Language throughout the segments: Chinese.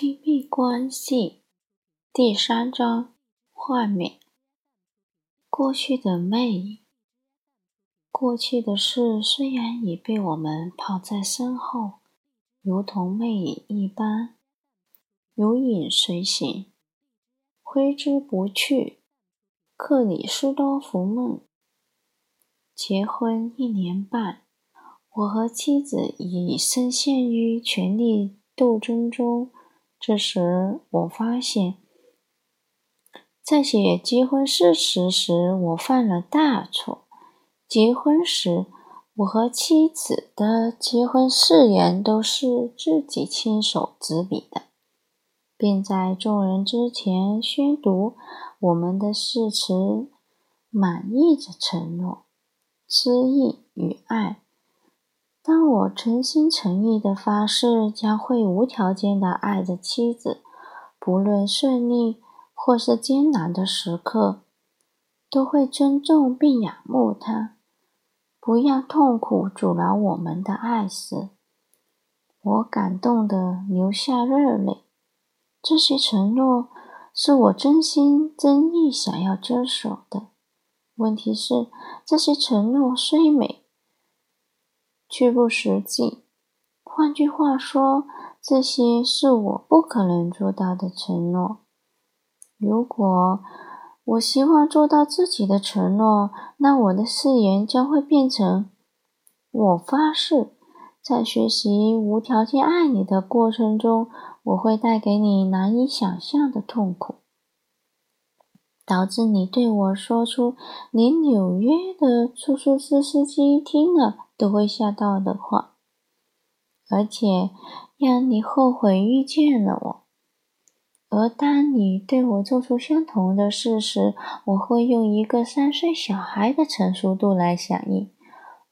亲密关系第三章：幻灭。过去的魅影，过去的事虽然已被我们抛在身后，如同魅影一般，如影随形，挥之不去。克里斯多福梦。结婚一年半，我和妻子已深陷于权力斗争中。这时，我发现，在写结婚誓词时，我犯了大错。结婚时，我和妻子的结婚誓言都是自己亲手执笔的，并在众人之前宣读我们的誓词，满意着承诺、诗意与爱。当我诚心诚意的发誓，将会无条件的爱着妻子，不论顺利或是艰难的时刻，都会尊重并仰慕她，不让痛苦阻挠我们的爱时，我感动的流下热泪。这些承诺是我真心真意想要遵守的。问题是，这些承诺虽美。却不实际。换句话说，这些是我不可能做到的承诺。如果我希望做到自己的承诺，那我的誓言将会变成：我发誓，在学习无条件爱你的过程中，我会带给你难以想象的痛苦，导致你对我说出连纽约的出租车司机听了。都会吓到的话，而且让你后悔遇见了我。而当你对我做出相同的事时，我会用一个三岁小孩的成熟度来响应，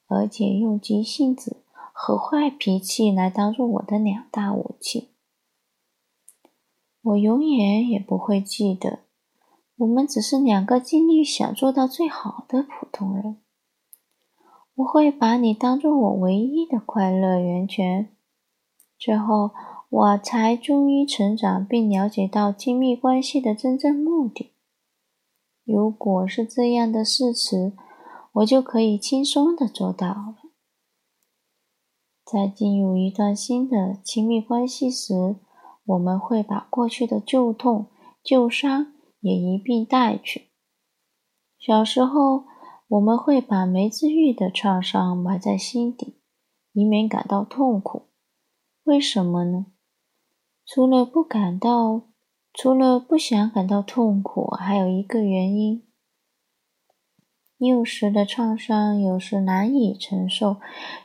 而且用急性子和坏脾气来当做我的两大武器。我永远也不会记得，我们只是两个尽力想做到最好的普通人。我会把你当做我唯一的快乐源泉。最后，我才终于成长并了解到亲密关系的真正目的。如果是这样的事实，我就可以轻松的做到了。在进入一段新的亲密关系时，我们会把过去的旧痛、旧伤也一并带去。小时候。我们会把没治愈的创伤埋在心底，以免感到痛苦。为什么呢？除了不感到，除了不想感到痛苦，还有一个原因：幼时的创伤有时难以承受。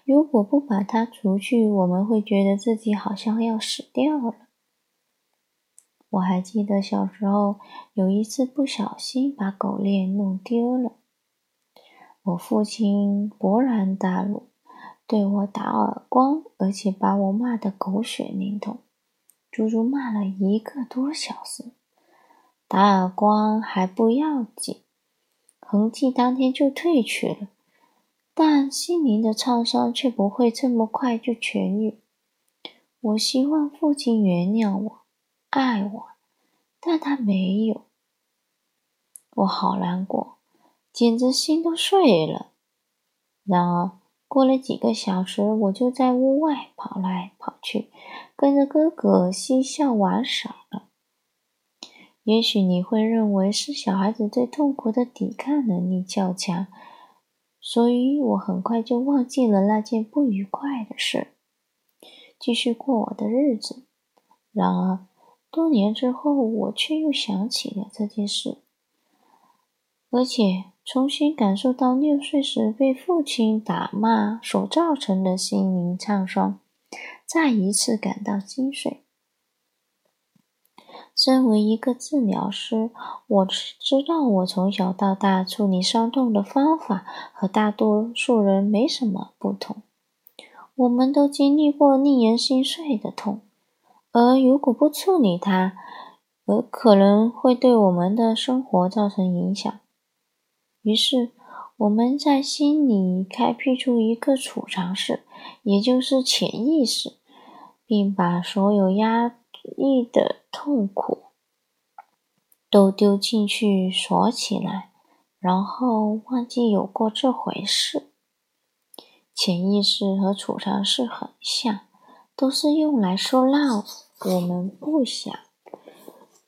如果不把它除去，我们会觉得自己好像要死掉了。我还记得小时候有一次不小心把狗链弄丢了。我父亲勃然大怒，对我打耳光，而且把我骂得狗血淋头，足足骂了一个多小时。打耳光还不要紧，痕迹当天就褪去了，但心灵的创伤却不会这么快就痊愈。我希望父亲原谅我，爱我，但他没有，我好难过。简直心都碎了。然而，过了几个小时，我就在屋外跑来跑去，跟着哥哥嬉笑玩耍了。也许你会认为是小孩子对痛苦的抵抗能力较强，所以我很快就忘记了那件不愉快的事，继续过我的日子。然而，多年之后，我却又想起了这件事，而且。重新感受到六岁时被父亲打骂所造成的心灵创伤，再一次感到心碎。身为一个治疗师，我知道我从小到大处理伤痛的方法和大多数人没什么不同。我们都经历过令人心碎的痛，而如果不处理它，而可能会对我们的生活造成影响。于是，我们在心里开辟出一个储藏室，也就是潜意识，并把所有压抑的痛苦都丢进去锁起来，然后忘记有过这回事。潜意识和储藏室很像，都是用来收纳我们不想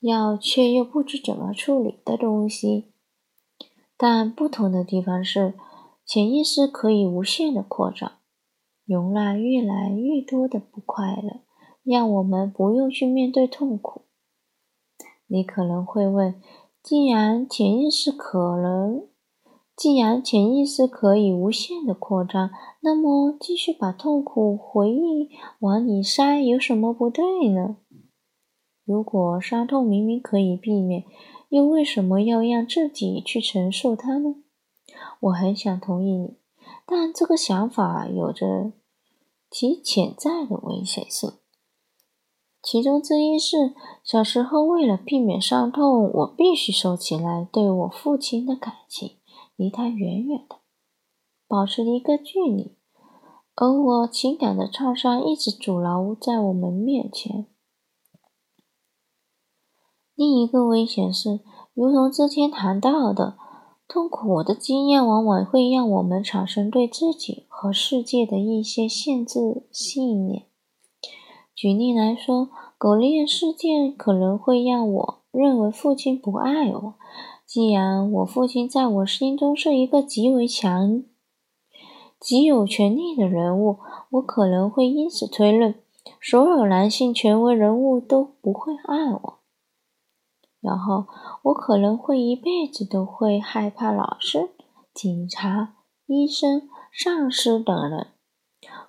要却又不知怎么处理的东西。但不同的地方是，潜意识可以无限的扩张，容纳越来越多的不快乐，让我们不用去面对痛苦。你可能会问：既然潜意识可能……既然潜意识可以无限的扩张，那么继续把痛苦回忆往里塞有什么不对呢？如果伤痛明明可以避免，又为什么要让自己去承受它呢？我很想同意你，但这个想法有着其潜在的危险性。其中之一是，小时候为了避免伤痛，我必须收起来对我父亲的感情。离他远远的，保持一个距离，而我情感的创伤一直阻挠在我们面前。另一个危险是，如同之前谈到的，痛苦的经验往往会让我们产生对自己和世界的一些限制信念。举例来说，狗链事件可能会让我认为父亲不爱我。既然我父亲在我心中是一个极为强、极有权力的人物，我可能会因此推论，所有男性权威人物都不会爱我。然后，我可能会一辈子都会害怕老师、警察、医生、上司等人，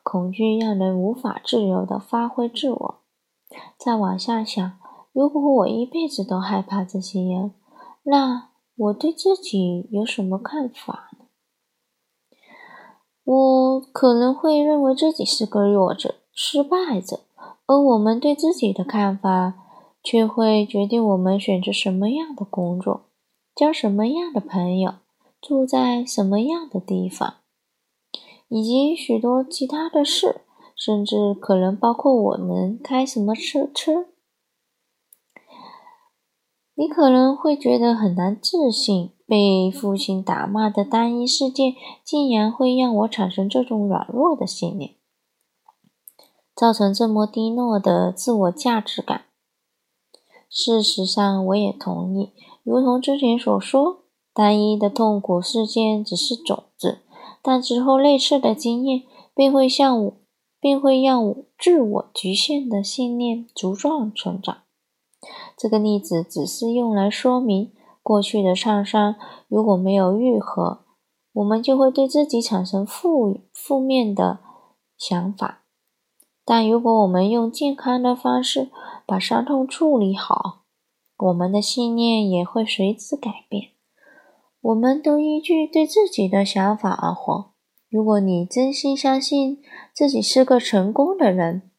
恐惧让人无法自由地发挥自我。再往下想，如果我一辈子都害怕这些人，那我对自己有什么看法呢？我可能会认为自己是个弱者、失败者，而我们对自己的看法却会决定我们选择什么样的工作、交什么样的朋友、住在什么样的地方，以及许多其他的事，甚至可能包括我们开什么车车。你可能会觉得很难置信，被父亲打骂的单一事件竟然会让我产生这种软弱的信念，造成这么低落的自我价值感。事实上，我也同意，如同之前所说，单一的痛苦事件只是种子，但之后类似的经验便会向我，便会让我自我局限的信念茁壮成长。这个例子只是用来说明，过去的创伤如果没有愈合，我们就会对自己产生负负面的想法。但如果我们用健康的方式把伤痛处理好，我们的信念也会随之改变。我们都依据对自己的想法而活。如果你真心相信自己是个成功的人，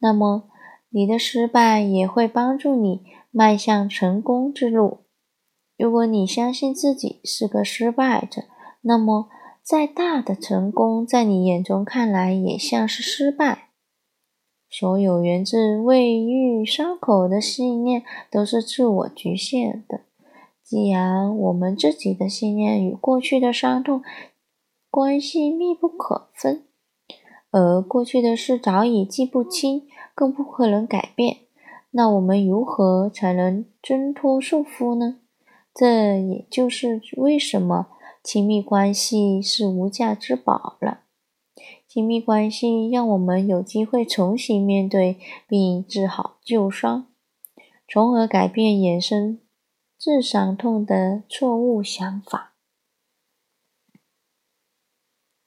那么。你的失败也会帮助你迈向成功之路。如果你相信自己是个失败者，那么再大的成功在你眼中看来也像是失败。所有源自未愈伤口的信念都是自我局限的。既然我们自己的信念与过去的伤痛关系密不可分，而过去的事早已记不清。更不可能改变，那我们如何才能挣脱束缚呢？这也就是为什么亲密关系是无价之宝了。亲密关系让我们有机会重新面对并治好旧伤，从而改变衍生自伤痛的错误想法。